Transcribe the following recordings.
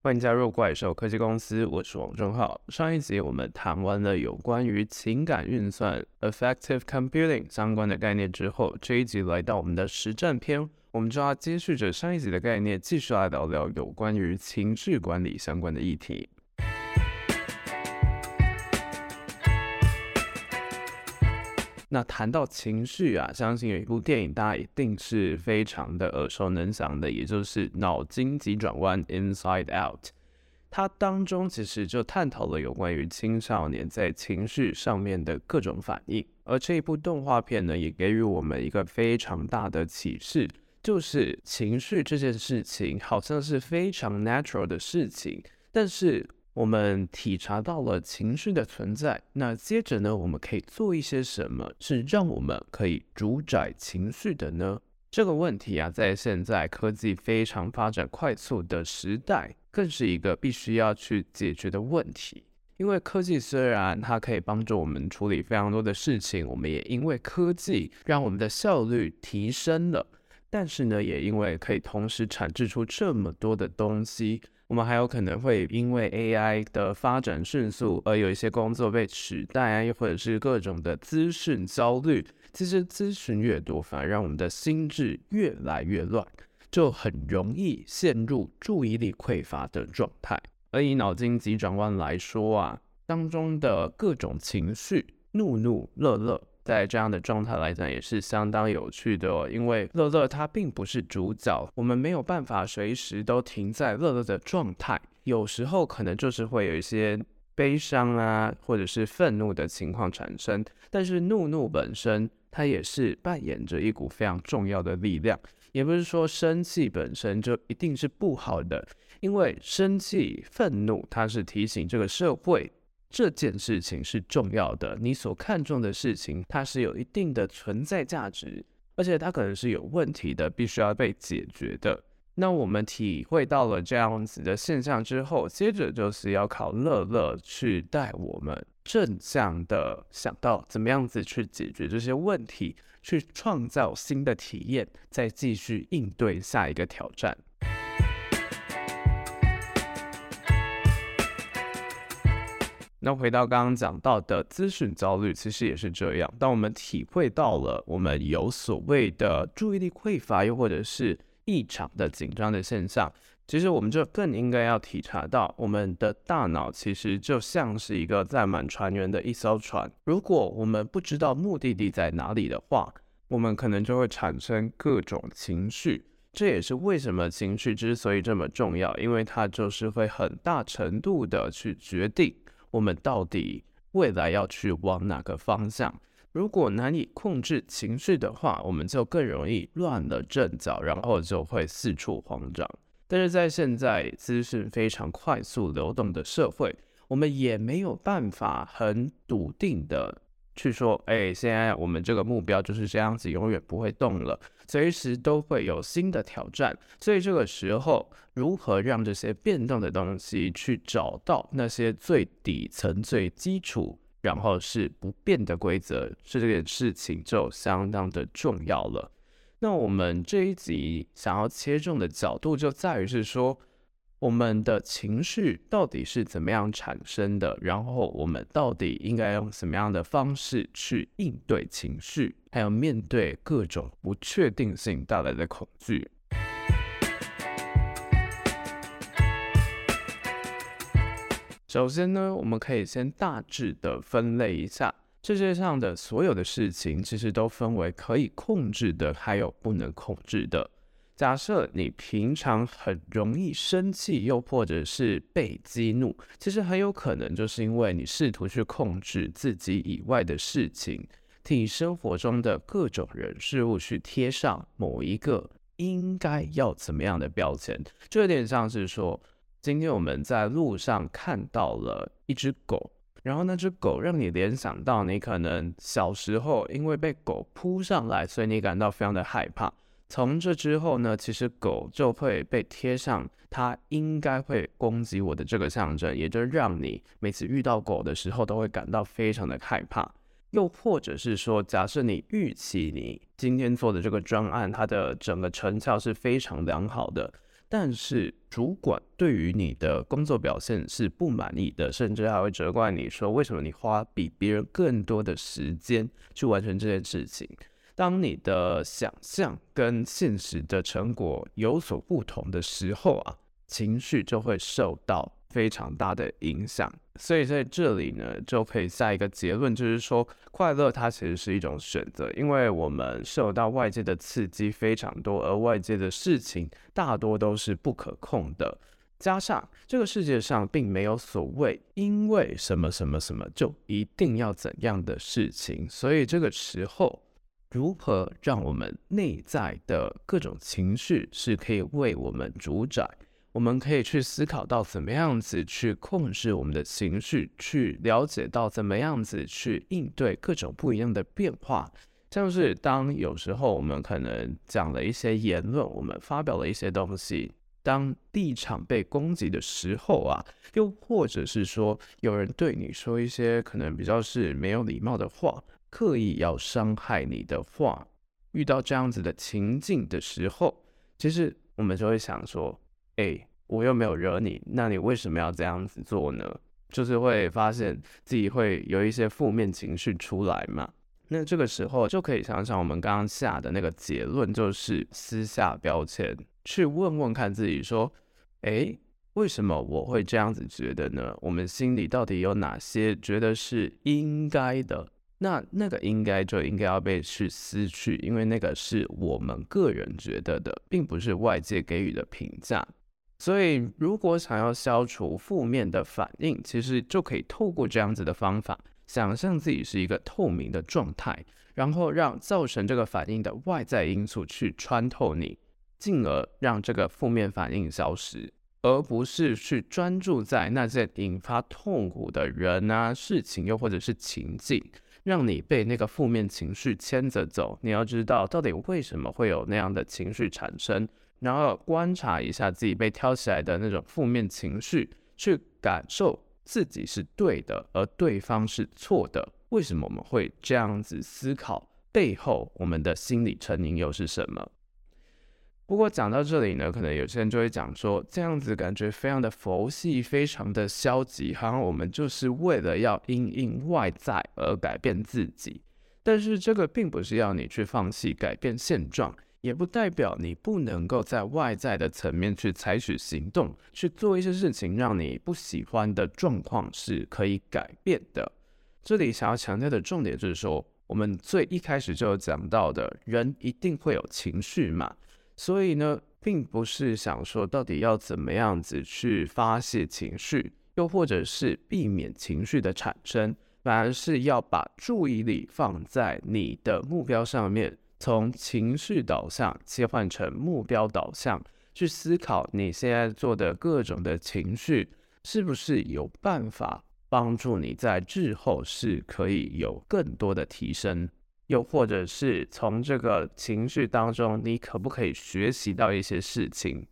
欢迎加入怪兽科技公司，我是王正浩。上一集我们谈完了有关于情感运算 （effective computing） 相关的概念之后，这一集来到我们的实战篇，我们就要接续着上一集的概念，继续来聊聊有关于情绪管理相关的议题。那谈到情绪啊，相信有一部电影大家一定是非常的耳熟能详的，也就是《脑筋急转弯》（Inside Out）。它当中其实就探讨了有关于青少年在情绪上面的各种反应，而这一部动画片呢，也给予我们一个非常大的启示，就是情绪这件事情好像是非常 natural 的事情，但是。我们体察到了情绪的存在，那接着呢，我们可以做一些什么，是让我们可以主宰情绪的呢？这个问题啊，在现在科技非常发展快速的时代，更是一个必须要去解决的问题。因为科技虽然它可以帮助我们处理非常多的事情，我们也因为科技让我们的效率提升了，但是呢，也因为可以同时产制出这么多的东西。我们还有可能会因为 AI 的发展迅速而有一些工作被取代啊，又或者是各种的资讯焦虑。其实资讯越多，反而让我们的心智越来越乱，就很容易陷入注意力匮乏的状态。而以脑筋急转弯来说啊，当中的各种情绪，怒怒乐乐。在这样的状态来讲，也是相当有趣的哦。因为乐乐他并不是主角，我们没有办法随时都停在乐乐的状态。有时候可能就是会有一些悲伤啊，或者是愤怒的情况产生。但是怒怒本身，它也是扮演着一股非常重要的力量。也不是说生气本身就一定是不好的，因为生气、愤怒，它是提醒这个社会。这件事情是重要的，你所看重的事情，它是有一定的存在价值，而且它可能是有问题的，必须要被解决的。那我们体会到了这样子的现象之后，接着就是要靠乐乐去带我们正向的想到怎么样子去解决这些问题，去创造新的体验，再继续应对下一个挑战。那回到刚刚讲到的资讯焦虑，其实也是这样。当我们体会到了我们有所谓的注意力匮乏，又或者是异常的紧张的现象，其实我们就更应该要体察到，我们的大脑其实就像是一个载满船员的一艘船。如果我们不知道目的地在哪里的话，我们可能就会产生各种情绪。这也是为什么情绪之所以这么重要，因为它就是会很大程度的去决定。我们到底未来要去往哪个方向？如果难以控制情绪的话，我们就更容易乱了阵脚，然后就会四处慌张。但是在现在资讯非常快速流动的社会，我们也没有办法很笃定的。去说，哎，现在我们这个目标就是这样子，永远不会动了，随时都会有新的挑战。所以这个时候，如何让这些变动的东西去找到那些最底层、最基础，然后是不变的规则，是这件事情就相当的重要了。那我们这一集想要切中的角度就在于是说。我们的情绪到底是怎么样产生的？然后我们到底应该用什么样的方式去应对情绪，还有面对各种不确定性带来的恐惧？首先呢，我们可以先大致的分类一下，世界上的所有的事情其实都分为可以控制的，还有不能控制的。假设你平常很容易生气，又或者是被激怒，其实很有可能就是因为你试图去控制自己以外的事情，替生活中的各种人事物去贴上某一个应该要怎么样的标签，就有点像是说，今天我们在路上看到了一只狗，然后那只狗让你联想到你可能小时候因为被狗扑上来，所以你感到非常的害怕。从这之后呢，其实狗就会被贴上它应该会攻击我的这个象征，也就让你每次遇到狗的时候都会感到非常的害怕。又或者是说，假设你预期你今天做的这个专案，它的整个成效是非常良好的，但是主管对于你的工作表现是不满意的，甚至还会责怪你说，为什么你花比别人更多的时间去完成这件事情。当你的想象跟现实的成果有所不同的时候啊，情绪就会受到非常大的影响。所以在这里呢，就可以下一个结论，就是说，快乐它其实是一种选择，因为我们受到外界的刺激非常多，而外界的事情大多都是不可控的。加上这个世界上并没有所谓因为什么什么什么就一定要怎样的事情，所以这个时候。如何让我们内在的各种情绪是可以为我们主宰？我们可以去思考到怎么样子去控制我们的情绪，去了解到怎么样子去应对各种不一样的变化。像是当有时候我们可能讲了一些言论，我们发表了一些东西，当立场被攻击的时候啊，又或者是说有人对你说一些可能比较是没有礼貌的话。刻意要伤害你的话，遇到这样子的情境的时候，其实我们就会想说：“哎，我又没有惹你，那你为什么要这样子做呢？”就是会发现自己会有一些负面情绪出来嘛。那这个时候就可以想想我们刚刚下的那个结论，就是私下标签，去问问看自己说：“哎，为什么我会这样子觉得呢？我们心里到底有哪些觉得是应该的？”那那个应该就应该要被去撕去，因为那个是我们个人觉得的，并不是外界给予的评价。所以，如果想要消除负面的反应，其实就可以透过这样子的方法，想象自己是一个透明的状态，然后让造成这个反应的外在因素去穿透你，进而让这个负面反应消失，而不是去专注在那些引发痛苦的人啊、事情，又或者是情境。让你被那个负面情绪牵着走，你要知道到底为什么会有那样的情绪产生，然后观察一下自己被挑起来的那种负面情绪，去感受自己是对的，而对方是错的。为什么我们会这样子思考？背后我们的心理成因又是什么？不过讲到这里呢，可能有些人就会讲说，这样子感觉非常的佛系，非常的消极，好像我们就是为了要因应外在而改变自己。但是这个并不是要你去放弃改变现状，也不代表你不能够在外在的层面去采取行动，去做一些事情，让你不喜欢的状况是可以改变的。这里想要强调的重点就是说，我们最一开始就有讲到的，人一定会有情绪嘛。所以呢，并不是想说到底要怎么样子去发泄情绪，又或者是避免情绪的产生，反而是要把注意力放在你的目标上面，从情绪导向切换成目标导向，去思考你现在做的各种的情绪，是不是有办法帮助你在日后是可以有更多的提升。又或者是从这个情绪当中，你可不可以学习到一些事情？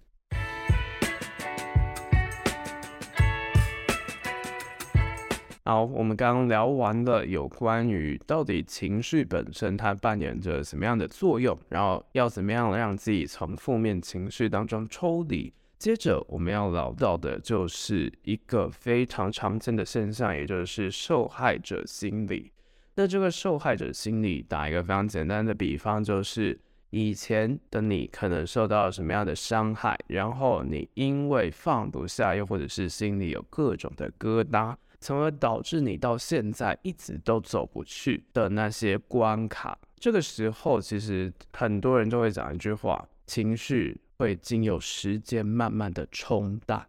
好，我们刚刚聊完了有关于到底情绪本身它扮演着什么样的作用，然后要怎么样让自己从负面情绪当中抽离。接着我们要聊到的就是一个非常常见的现象，也就是受害者心理。那这个受害者心理，打一个非常简单的比方，就是以前的你可能受到了什么样的伤害，然后你因为放不下，又或者是心里有各种的疙瘩，从而导致你到现在一直都走不去的那些关卡。这个时候，其实很多人就会讲一句话：情绪会经由时间慢慢的冲淡。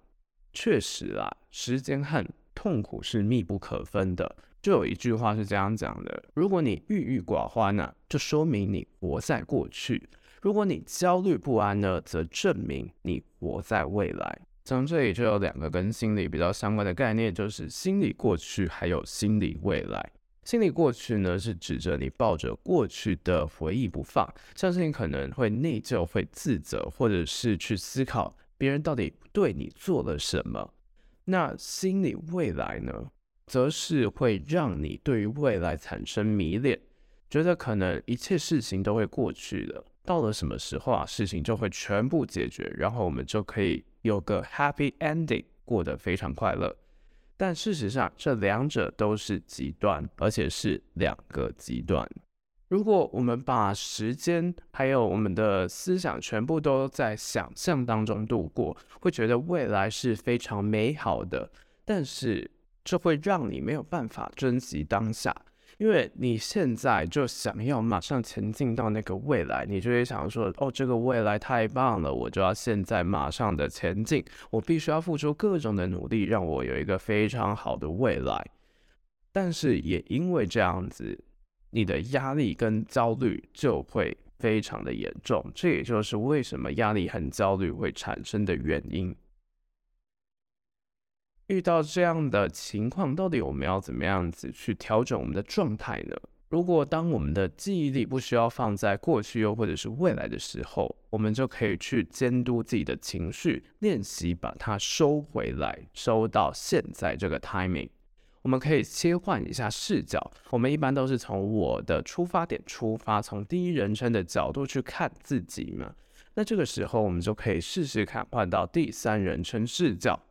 确实啊，时间和痛苦是密不可分的。就有一句话是这样讲的：如果你郁郁寡欢呢，就说明你活在过去；如果你焦虑不安呢，则证明你活在未来。从这里就有两个跟心理比较相关的概念，就是心理过去还有心理未来。心理过去呢，是指着你抱着过去的回忆不放，相信可能会内疚、会自责，或者是去思考别人到底对你做了什么。那心理未来呢？则是会让你对于未来产生迷恋，觉得可能一切事情都会过去了，到了什么时候啊，事情就会全部解决，然后我们就可以有个 happy ending，过得非常快乐。但事实上，这两者都是极端，而且是两个极端。如果我们把时间还有我们的思想全部都在想象当中度过，会觉得未来是非常美好的，但是这会让你没有办法珍惜当下。因为你现在就想要马上前进到那个未来，你就会想说：“哦，这个未来太棒了，我就要现在马上的前进，我必须要付出各种的努力，让我有一个非常好的未来。”但是也因为这样子，你的压力跟焦虑就会非常的严重，这也就是为什么压力和焦虑会产生的原因。遇到这样的情况，到底我们要怎么样子去调整我们的状态呢？如果当我们的记忆力不需要放在过去又或者是未来的时候，我们就可以去监督自己的情绪，练习把它收回来，收到现在这个 timing。我们可以切换一下视角，我们一般都是从我的出发点出发，从第一人称的角度去看自己嘛。那这个时候，我们就可以试试看换到第三人称视角。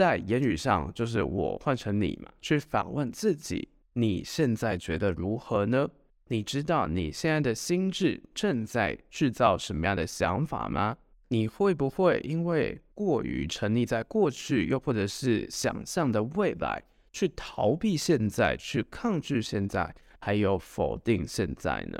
在言语上，就是我换成你嘛，去反问自己：你现在觉得如何呢？你知道你现在的心智正在制造什么样的想法吗？你会不会因为过于沉溺在过去，又或者是想象的未来，去逃避现在，去抗拒现在，还有否定现在呢？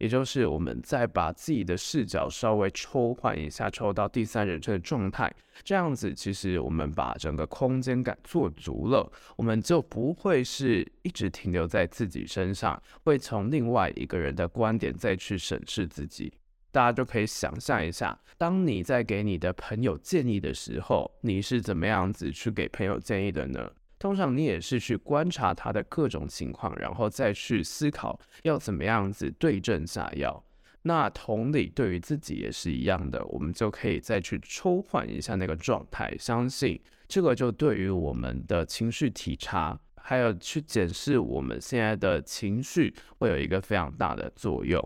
也就是我们再把自己的视角稍微抽换一下，抽到第三人称的状态，这样子其实我们把整个空间感做足了，我们就不会是一直停留在自己身上，会从另外一个人的观点再去审视自己。大家就可以想象一下，当你在给你的朋友建议的时候，你是怎么样子去给朋友建议的呢？通常你也是去观察他的各种情况，然后再去思考要怎么样子对症下药。那同理，对于自己也是一样的，我们就可以再去抽换一下那个状态。相信这个就对于我们的情绪体察，还有去检视我们现在的情绪，会有一个非常大的作用。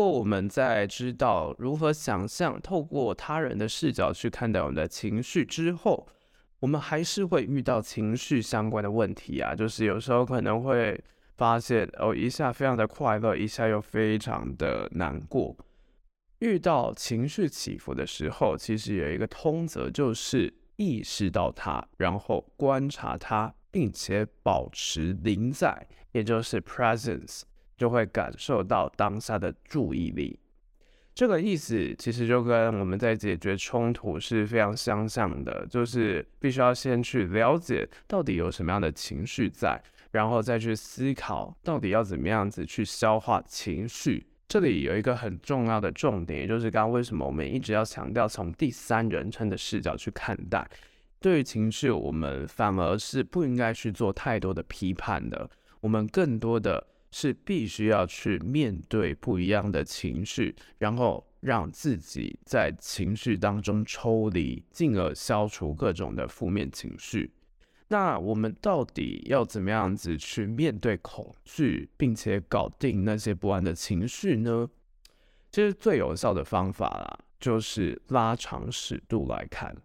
过我们在知道如何想象透过他人的视角去看待我们的情绪之后，我们还是会遇到情绪相关的问题啊，就是有时候可能会发现哦，一下非常的快乐，一下又非常的难过。遇到情绪起伏的时候，其实有一个通则，就是意识到它，然后观察它，并且保持临在，也就是 presence。就会感受到当下的注意力，这个意思其实就跟我们在解决冲突是非常相像的，就是必须要先去了解到底有什么样的情绪在，然后再去思考到底要怎么样子去消化情绪。这里有一个很重要的重点，也就是刚刚为什么我们一直要强调从第三人称的视角去看待，对于情绪，我们反而是不应该去做太多的批判的，我们更多的。是必须要去面对不一样的情绪，然后让自己在情绪当中抽离，进而消除各种的负面情绪。那我们到底要怎么样子去面对恐惧，并且搞定那些不安的情绪呢？其实最有效的方法啦，就是拉长尺度来看，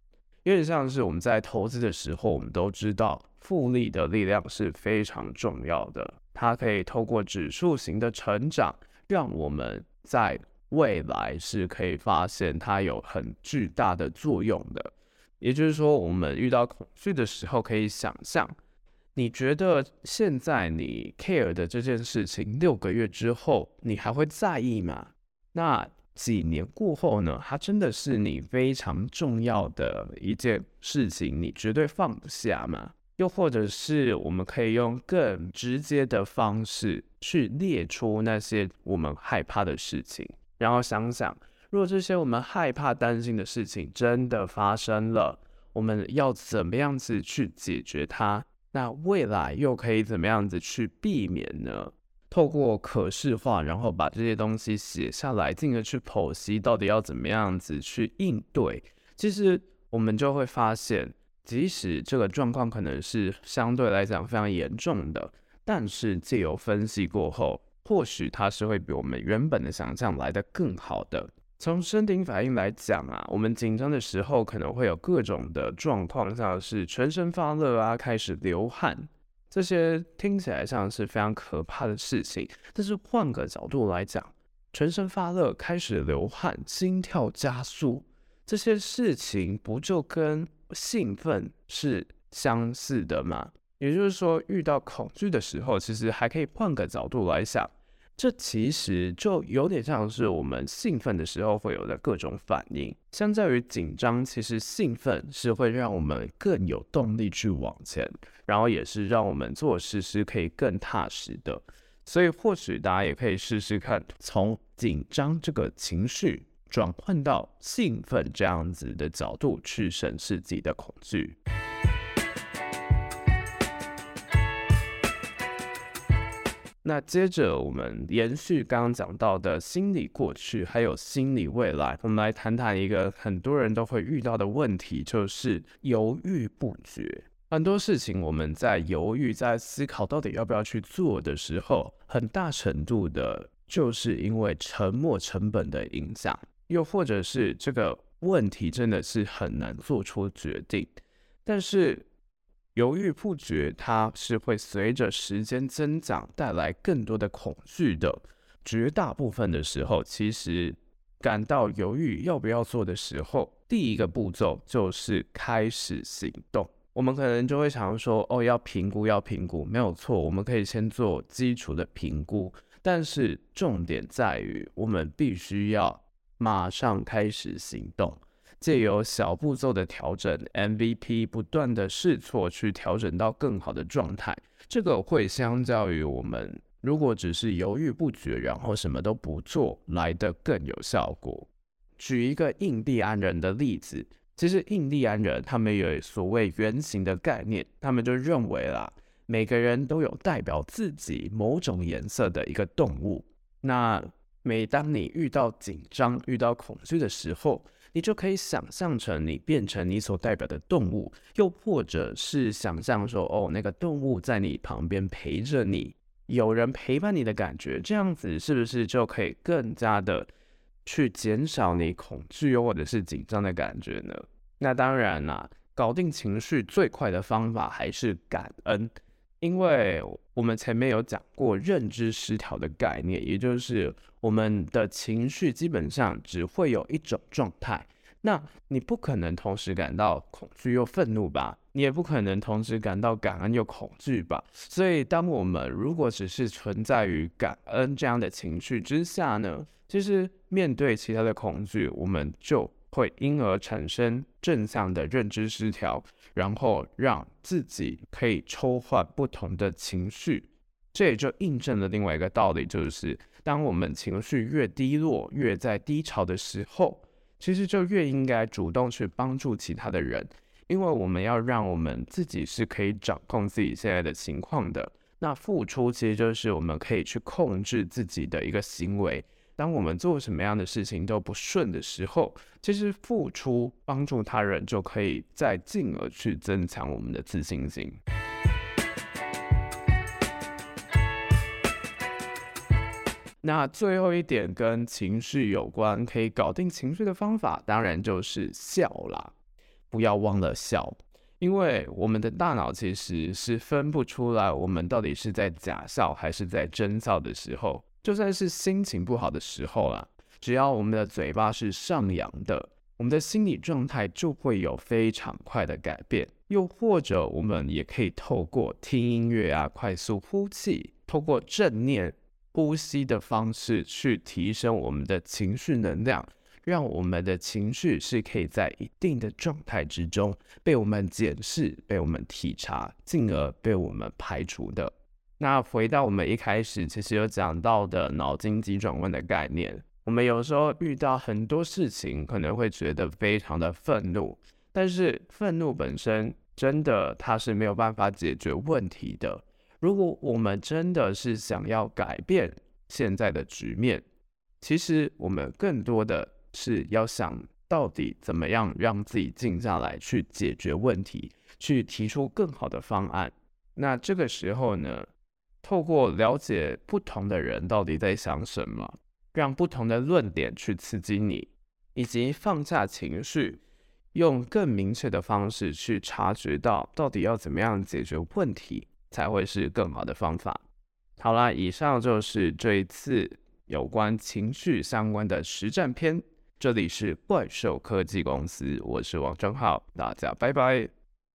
有点像是我们在投资的时候，我们都知道复利的力量是非常重要的。它可以透过指数型的成长，让我们在未来是可以发现它有很巨大的作用的。也就是说，我们遇到恐惧的时候，可以想象，你觉得现在你 care 的这件事情，六个月之后你还会在意吗？那几年过后呢？它真的是你非常重要的一件事情，你绝对放不下吗？又或者是我们可以用更直接的方式去列出那些我们害怕的事情，然后想想，如果这些我们害怕、担心的事情真的发生了，我们要怎么样子去解决它？那未来又可以怎么样子去避免呢？透过可视化，然后把这些东西写下来，进而去剖析到底要怎么样子去应对，其实我们就会发现。即使这个状况可能是相对来讲非常严重的，但是借由分析过后，或许它是会比我们原本的想象来得更好的。从身体反应来讲啊，我们紧张的时候可能会有各种的状况，像是全身发热啊，开始流汗，这些听起来像是非常可怕的事情。但是换个角度来讲，全身发热、开始流汗、心跳加速，这些事情不就跟兴奋是相似的吗？也就是说，遇到恐惧的时候，其实还可以换个角度来想。这其实就有点像是我们兴奋的时候会有的各种反应，相较于紧张，其实兴奋是会让我们更有动力去往前，然后也是让我们做事是可以更踏实的。所以或许大家也可以试试看，从紧张这个情绪转换到兴奋这样子的角度去审视自己的恐惧。那接着我们延续刚刚讲到的心理过去，还有心理未来，我们来谈谈一个很多人都会遇到的问题，就是犹豫不决。很多事情我们在犹豫、在思考到底要不要去做的时候，很大程度的就是因为沉没成本的影响，又或者是这个问题真的是很难做出决定，但是。犹豫不决，它是会随着时间增长带来更多的恐惧的。绝大部分的时候，其实感到犹豫要不要做的时候，第一个步骤就是开始行动。我们可能就会常说：“哦，要评估，要评估，没有错，我们可以先做基础的评估。”但是重点在于，我们必须要马上开始行动。借由小步骤的调整，MVP 不断的试错，去调整到更好的状态。这个会相较于我们如果只是犹豫不决，然后什么都不做，来得更有效果。举一个印第安人的例子，其实印第安人他们有所谓原型的概念，他们就认为啦，每个人都有代表自己某种颜色的一个动物。那每当你遇到紧张、遇到恐惧的时候，你就可以想象成你变成你所代表的动物，又或者是想象说，哦，那个动物在你旁边陪着你，有人陪伴你的感觉，这样子是不是就可以更加的去减少你恐惧又或者是紧张的感觉呢？那当然啦，搞定情绪最快的方法还是感恩。因为我们前面有讲过认知失调的概念，也就是我们的情绪基本上只会有一种状态。那你不可能同时感到恐惧又愤怒吧？你也不可能同时感到感恩又恐惧吧？所以，当我们如果只是存在于感恩这样的情绪之下呢，其实面对其他的恐惧，我们就会因而产生正向的认知失调。然后让自己可以抽换不同的情绪，这也就印证了另外一个道理，就是当我们情绪越低落、越在低潮的时候，其实就越应该主动去帮助其他的人，因为我们要让我们自己是可以掌控自己现在的情况的。那付出其实就是我们可以去控制自己的一个行为。当我们做什么样的事情都不顺的时候，其实付出帮助他人就可以再进而去增强我们的自信心。那最后一点跟情绪有关，可以搞定情绪的方法，当然就是笑啦。不要忘了笑，因为我们的大脑其实是分不出来我们到底是在假笑还是在真笑的时候。就算是心情不好的时候啦，只要我们的嘴巴是上扬的，我们的心理状态就会有非常快的改变。又或者，我们也可以透过听音乐啊，快速呼气，透过正念呼吸的方式去提升我们的情绪能量，让我们的情绪是可以在一定的状态之中被我们检视、被我们体察，进而被我们排除的。那回到我们一开始其实有讲到的脑筋急转弯的概念，我们有时候遇到很多事情，可能会觉得非常的愤怒，但是愤怒本身真的它是没有办法解决问题的。如果我们真的是想要改变现在的局面，其实我们更多的是要想到底怎么样让自己静下来去解决问题，去提出更好的方案。那这个时候呢，透过了解不同的人到底在想什么，让不同的论点去刺激你，以及放下情绪，用更明确的方式去察觉到到底要怎么样解决问题，才会是更好的方法。好啦，以上就是这一次有关情绪相关的实战篇。这里是怪兽科技公司，我是王正浩，大家拜拜。